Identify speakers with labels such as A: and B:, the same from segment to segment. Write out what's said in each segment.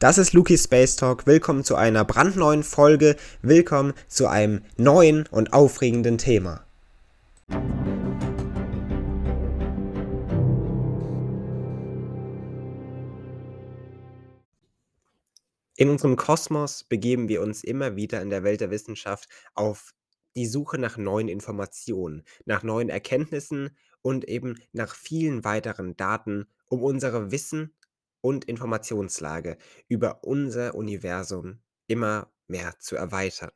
A: Das ist Luki Space Talk. Willkommen zu einer brandneuen Folge. Willkommen zu einem neuen und aufregenden Thema. In unserem Kosmos begeben wir uns immer wieder in der Welt der Wissenschaft auf die Suche nach neuen Informationen, nach neuen Erkenntnissen und eben nach vielen weiteren Daten, um unsere Wissen und Informationslage über unser Universum immer mehr zu erweitern.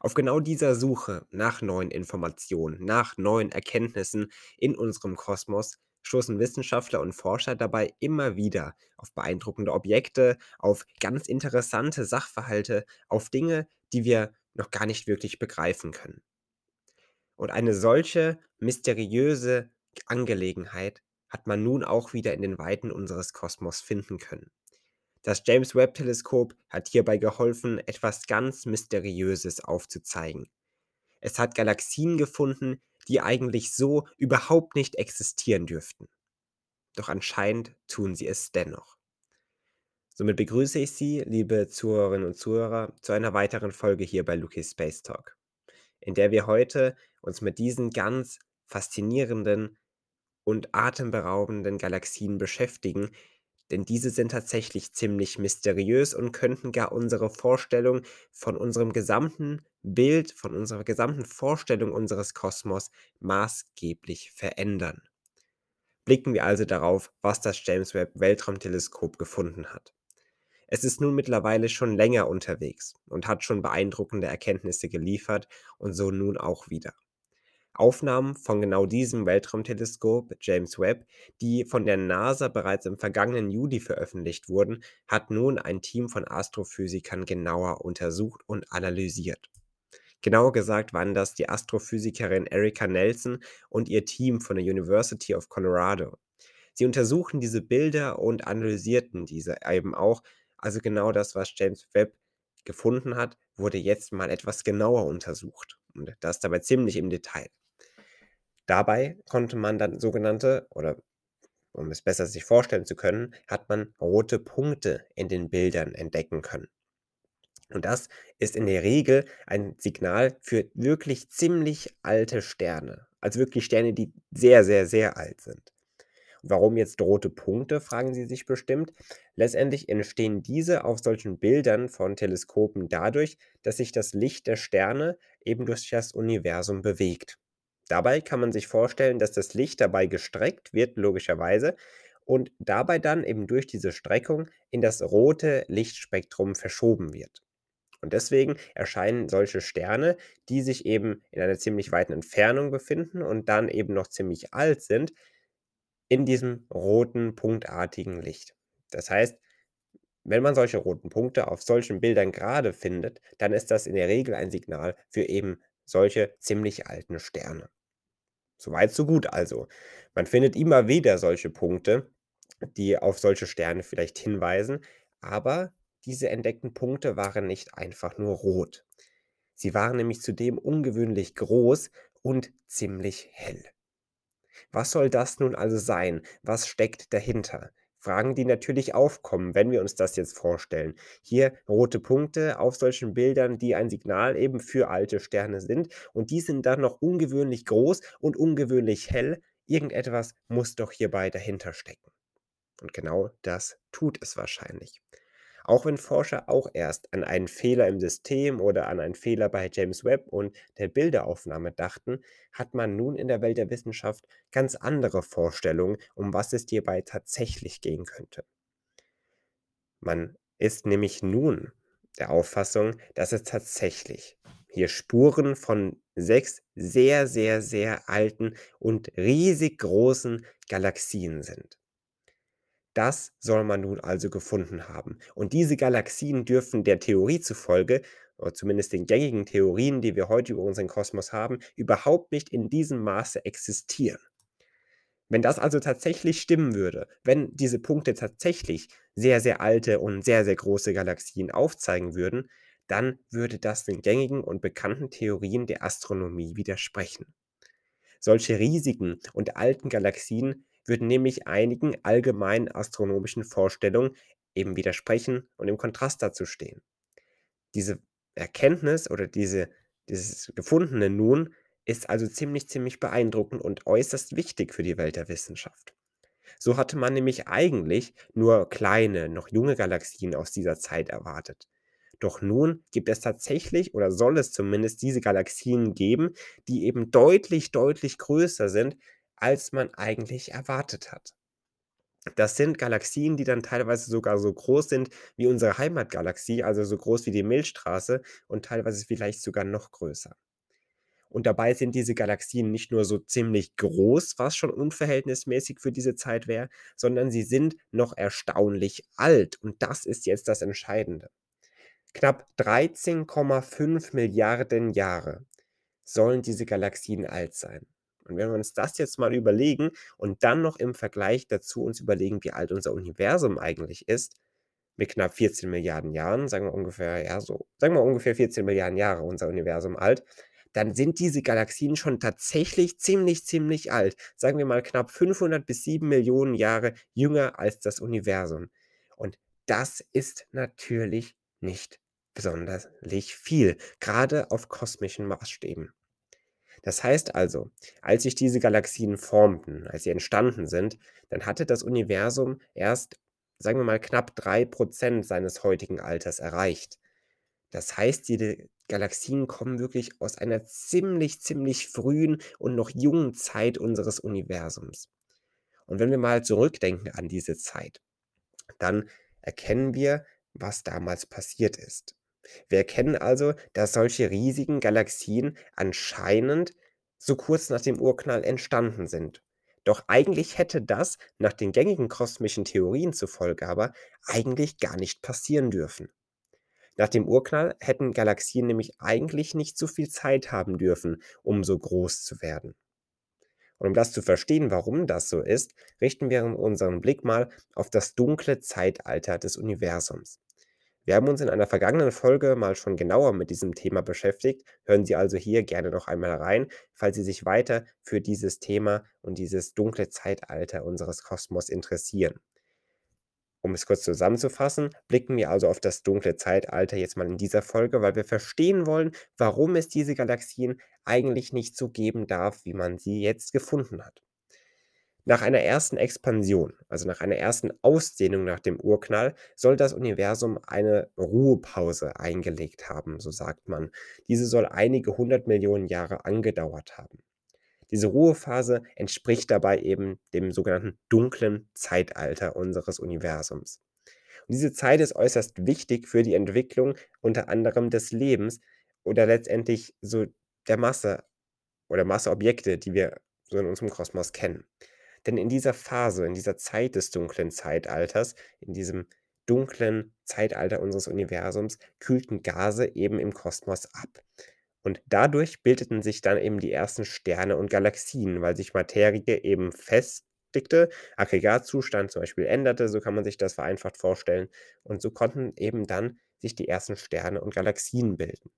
A: Auf genau dieser Suche nach neuen Informationen, nach neuen Erkenntnissen in unserem Kosmos stoßen Wissenschaftler und Forscher dabei immer wieder auf beeindruckende Objekte, auf ganz interessante Sachverhalte, auf Dinge, die wir noch gar nicht wirklich begreifen können. Und eine solche mysteriöse Angelegenheit hat man nun auch wieder in den Weiten unseres Kosmos finden können. Das James Webb Teleskop hat hierbei geholfen, etwas ganz Mysteriöses aufzuzeigen. Es hat Galaxien gefunden, die eigentlich so überhaupt nicht existieren dürften. Doch anscheinend tun sie es dennoch. Somit begrüße ich Sie, liebe Zuhörerinnen und Zuhörer, zu einer weiteren Folge hier bei Luki's Space Talk, in der wir heute uns mit diesen ganz faszinierenden und atemberaubenden Galaxien beschäftigen, denn diese sind tatsächlich ziemlich mysteriös und könnten gar unsere Vorstellung von unserem gesamten Bild, von unserer gesamten Vorstellung unseres Kosmos maßgeblich verändern. Blicken wir also darauf, was das James Webb Weltraumteleskop gefunden hat. Es ist nun mittlerweile schon länger unterwegs und hat schon beeindruckende Erkenntnisse geliefert und so nun auch wieder. Aufnahmen von genau diesem Weltraumteleskop James Webb, die von der NASA bereits im vergangenen Juli veröffentlicht wurden, hat nun ein Team von Astrophysikern genauer untersucht und analysiert. Genauer gesagt waren das die Astrophysikerin Erika Nelson und ihr Team von der University of Colorado. Sie untersuchten diese Bilder und analysierten diese eben auch, also genau das, was James Webb gefunden hat, wurde jetzt mal etwas genauer untersucht und das dabei ziemlich im Detail. Dabei konnte man dann sogenannte, oder um es besser sich vorstellen zu können, hat man rote Punkte in den Bildern entdecken können. Und das ist in der Regel ein Signal für wirklich ziemlich alte Sterne. Also wirklich Sterne, die sehr, sehr, sehr alt sind. Warum jetzt rote Punkte, fragen Sie sich bestimmt. Letztendlich entstehen diese auf solchen Bildern von Teleskopen dadurch, dass sich das Licht der Sterne eben durch das Universum bewegt. Dabei kann man sich vorstellen, dass das Licht dabei gestreckt wird, logischerweise, und dabei dann eben durch diese Streckung in das rote Lichtspektrum verschoben wird. Und deswegen erscheinen solche Sterne, die sich eben in einer ziemlich weiten Entfernung befinden und dann eben noch ziemlich alt sind, in diesem roten punktartigen Licht. Das heißt, wenn man solche roten Punkte auf solchen Bildern gerade findet, dann ist das in der Regel ein Signal für eben solche ziemlich alten Sterne. Soweit, so gut also. Man findet immer wieder solche Punkte, die auf solche Sterne vielleicht hinweisen, aber diese entdeckten Punkte waren nicht einfach nur rot. Sie waren nämlich zudem ungewöhnlich groß und ziemlich hell. Was soll das nun also sein? Was steckt dahinter? Fragen, die natürlich aufkommen, wenn wir uns das jetzt vorstellen. Hier rote Punkte auf solchen Bildern, die ein Signal eben für alte Sterne sind. Und die sind dann noch ungewöhnlich groß und ungewöhnlich hell. Irgendetwas muss doch hierbei dahinter stecken. Und genau das tut es wahrscheinlich. Auch wenn Forscher auch erst an einen Fehler im System oder an einen Fehler bei James Webb und der Bilderaufnahme dachten, hat man nun in der Welt der Wissenschaft ganz andere Vorstellungen, um was es hierbei tatsächlich gehen könnte. Man ist nämlich nun der Auffassung, dass es tatsächlich hier Spuren von sechs sehr, sehr, sehr alten und riesig großen Galaxien sind. Das soll man nun also gefunden haben. Und diese Galaxien dürfen der Theorie zufolge, oder zumindest den gängigen Theorien, die wir heute über unseren Kosmos haben, überhaupt nicht in diesem Maße existieren. Wenn das also tatsächlich stimmen würde, wenn diese Punkte tatsächlich sehr, sehr alte und sehr, sehr große Galaxien aufzeigen würden, dann würde das den gängigen und bekannten Theorien der Astronomie widersprechen. Solche riesigen und alten Galaxien würden nämlich einigen allgemeinen astronomischen Vorstellungen eben widersprechen und im Kontrast dazu stehen. Diese Erkenntnis oder diese dieses gefundene Nun ist also ziemlich, ziemlich beeindruckend und äußerst wichtig für die Welt der Wissenschaft. So hatte man nämlich eigentlich nur kleine, noch junge Galaxien aus dieser Zeit erwartet. Doch nun gibt es tatsächlich oder soll es zumindest diese Galaxien geben, die eben deutlich, deutlich größer sind, als man eigentlich erwartet hat. Das sind Galaxien, die dann teilweise sogar so groß sind wie unsere Heimatgalaxie, also so groß wie die Milchstraße und teilweise vielleicht sogar noch größer. Und dabei sind diese Galaxien nicht nur so ziemlich groß, was schon unverhältnismäßig für diese Zeit wäre, sondern sie sind noch erstaunlich alt. Und das ist jetzt das Entscheidende. Knapp 13,5 Milliarden Jahre sollen diese Galaxien alt sein. Und wenn wir uns das jetzt mal überlegen und dann noch im Vergleich dazu uns überlegen, wie alt unser Universum eigentlich ist, mit knapp 14 Milliarden Jahren, sagen wir ungefähr, ja, so, sagen wir ungefähr 14 Milliarden Jahre unser Universum alt, dann sind diese Galaxien schon tatsächlich ziemlich, ziemlich alt. Sagen wir mal knapp 500 bis 7 Millionen Jahre jünger als das Universum. Und das ist natürlich nicht besonders viel, gerade auf kosmischen Maßstäben. Das heißt also, als sich diese Galaxien formten, als sie entstanden sind, dann hatte das Universum erst, sagen wir mal, knapp 3% seines heutigen Alters erreicht. Das heißt, diese Galaxien kommen wirklich aus einer ziemlich, ziemlich frühen und noch jungen Zeit unseres Universums. Und wenn wir mal zurückdenken an diese Zeit, dann erkennen wir, was damals passiert ist. Wir erkennen also, dass solche riesigen Galaxien anscheinend so kurz nach dem Urknall entstanden sind. Doch eigentlich hätte das, nach den gängigen kosmischen Theorien zufolge aber, eigentlich gar nicht passieren dürfen. Nach dem Urknall hätten Galaxien nämlich eigentlich nicht so viel Zeit haben dürfen, um so groß zu werden. Und um das zu verstehen, warum das so ist, richten wir unseren Blick mal auf das dunkle Zeitalter des Universums. Wir haben uns in einer vergangenen Folge mal schon genauer mit diesem Thema beschäftigt. Hören Sie also hier gerne noch einmal rein, falls Sie sich weiter für dieses Thema und dieses dunkle Zeitalter unseres Kosmos interessieren. Um es kurz zusammenzufassen, blicken wir also auf das dunkle Zeitalter jetzt mal in dieser Folge, weil wir verstehen wollen, warum es diese Galaxien eigentlich nicht so geben darf, wie man sie jetzt gefunden hat. Nach einer ersten Expansion, also nach einer ersten Ausdehnung nach dem Urknall, soll das Universum eine Ruhepause eingelegt haben, so sagt man. Diese soll einige hundert Millionen Jahre angedauert haben. Diese Ruhephase entspricht dabei eben dem sogenannten dunklen Zeitalter unseres Universums. Und diese Zeit ist äußerst wichtig für die Entwicklung unter anderem des Lebens oder letztendlich so der Masse oder Masseobjekte, die wir so in unserem Kosmos kennen. Denn in dieser Phase, in dieser Zeit des dunklen Zeitalters, in diesem dunklen Zeitalter unseres Universums, kühlten Gase eben im Kosmos ab. Und dadurch bildeten sich dann eben die ersten Sterne und Galaxien, weil sich Materie eben festigte, Aggregatzustand zum Beispiel änderte, so kann man sich das vereinfacht vorstellen. Und so konnten eben dann sich die ersten Sterne und Galaxien bilden.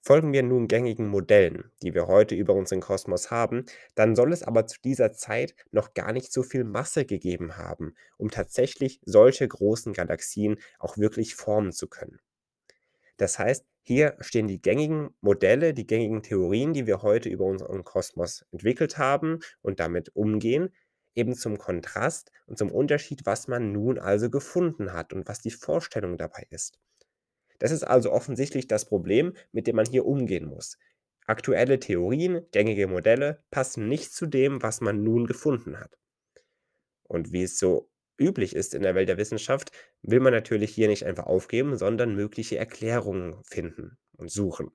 A: Folgen wir nun gängigen Modellen, die wir heute über unseren Kosmos haben, dann soll es aber zu dieser Zeit noch gar nicht so viel Masse gegeben haben, um tatsächlich solche großen Galaxien auch wirklich formen zu können. Das heißt, hier stehen die gängigen Modelle, die gängigen Theorien, die wir heute über unseren Kosmos entwickelt haben und damit umgehen, eben zum Kontrast und zum Unterschied, was man nun also gefunden hat und was die Vorstellung dabei ist. Das ist also offensichtlich das Problem, mit dem man hier umgehen muss. Aktuelle Theorien, gängige Modelle passen nicht zu dem, was man nun gefunden hat. Und wie es so üblich ist in der Welt der Wissenschaft, will man natürlich hier nicht einfach aufgeben, sondern mögliche Erklärungen finden und suchen.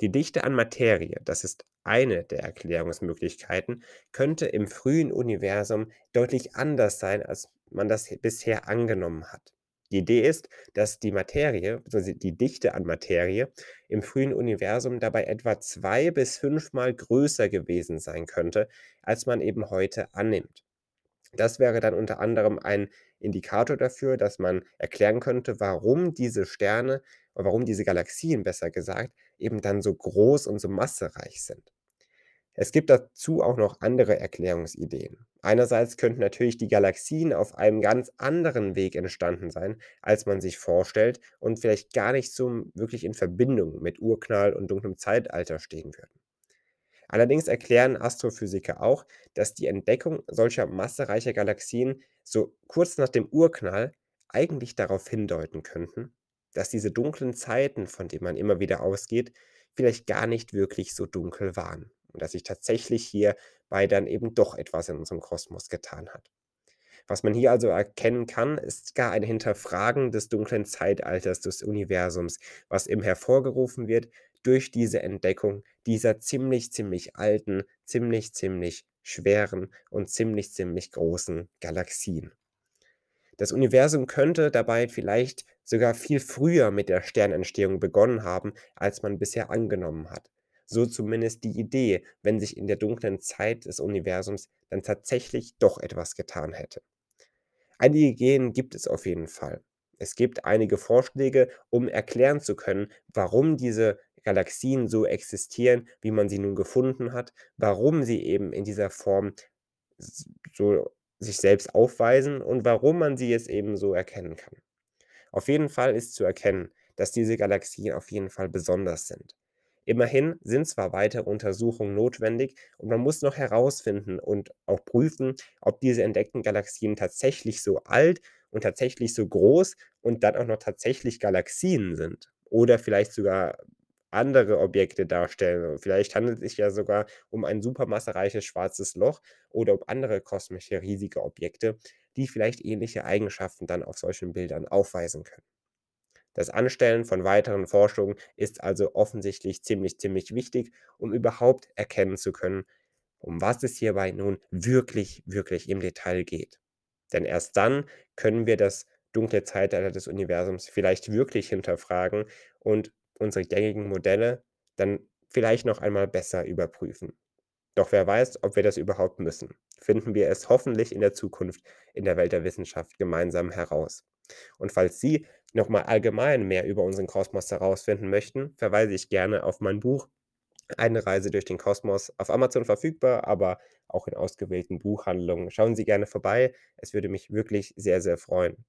A: Die Dichte an Materie, das ist eine der Erklärungsmöglichkeiten, könnte im frühen Universum deutlich anders sein, als man das bisher angenommen hat. Die Idee ist, dass die Materie, also die Dichte an Materie im frühen Universum dabei etwa zwei bis fünfmal größer gewesen sein könnte, als man eben heute annimmt. Das wäre dann unter anderem ein Indikator dafür, dass man erklären könnte, warum diese Sterne warum diese Galaxien besser gesagt eben dann so groß und so massereich sind. Es gibt dazu auch noch andere Erklärungsideen. Einerseits könnten natürlich die Galaxien auf einem ganz anderen Weg entstanden sein, als man sich vorstellt und vielleicht gar nicht so wirklich in Verbindung mit Urknall und dunklem Zeitalter stehen würden. Allerdings erklären Astrophysiker auch, dass die Entdeckung solcher massereicher Galaxien so kurz nach dem Urknall eigentlich darauf hindeuten könnten, dass diese dunklen Zeiten, von denen man immer wieder ausgeht, vielleicht gar nicht wirklich so dunkel waren und dass sich tatsächlich hierbei dann eben doch etwas in unserem Kosmos getan hat. Was man hier also erkennen kann, ist gar ein Hinterfragen des dunklen Zeitalters des Universums, was eben hervorgerufen wird durch diese Entdeckung dieser ziemlich, ziemlich alten, ziemlich, ziemlich schweren und ziemlich, ziemlich großen Galaxien. Das Universum könnte dabei vielleicht sogar viel früher mit der Sternentstehung begonnen haben, als man bisher angenommen hat. So zumindest die Idee, wenn sich in der dunklen Zeit des Universums dann tatsächlich doch etwas getan hätte. Einige Ideen gibt es auf jeden Fall. Es gibt einige Vorschläge, um erklären zu können, warum diese Galaxien so existieren, wie man sie nun gefunden hat, warum sie eben in dieser Form so sich selbst aufweisen und warum man sie jetzt eben so erkennen kann. Auf jeden Fall ist zu erkennen, dass diese Galaxien auf jeden Fall besonders sind. Immerhin sind zwar weitere Untersuchungen notwendig und man muss noch herausfinden und auch prüfen, ob diese entdeckten Galaxien tatsächlich so alt und tatsächlich so groß und dann auch noch tatsächlich Galaxien sind oder vielleicht sogar andere Objekte darstellen. Vielleicht handelt es sich ja sogar um ein supermassereiches schwarzes Loch oder um andere kosmische riesige Objekte, die vielleicht ähnliche Eigenschaften dann auf solchen Bildern aufweisen können. Das Anstellen von weiteren Forschungen ist also offensichtlich ziemlich, ziemlich wichtig, um überhaupt erkennen zu können, um was es hierbei nun wirklich, wirklich im Detail geht. Denn erst dann können wir das dunkle Zeitalter des Universums vielleicht wirklich hinterfragen und unsere gängigen Modelle dann vielleicht noch einmal besser überprüfen. Doch wer weiß, ob wir das überhaupt müssen. Finden wir es hoffentlich in der Zukunft in der Welt der Wissenschaft gemeinsam heraus. Und falls Sie nochmal allgemein mehr über unseren Kosmos herausfinden möchten, verweise ich gerne auf mein Buch Eine Reise durch den Kosmos auf Amazon verfügbar, aber auch in ausgewählten Buchhandlungen. Schauen Sie gerne vorbei. Es würde mich wirklich sehr, sehr freuen.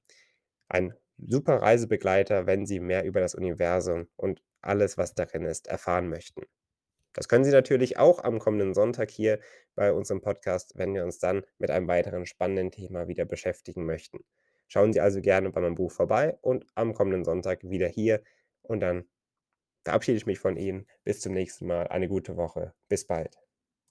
A: Ein super Reisebegleiter, wenn Sie mehr über das Universum und alles, was darin ist, erfahren möchten. Das können Sie natürlich auch am kommenden Sonntag hier bei unserem Podcast, wenn wir uns dann mit einem weiteren spannenden Thema wieder beschäftigen möchten. Schauen Sie also gerne bei meinem Buch vorbei und am kommenden Sonntag wieder hier und dann verabschiede ich mich von Ihnen. Bis zum nächsten Mal. Eine gute Woche. Bis bald.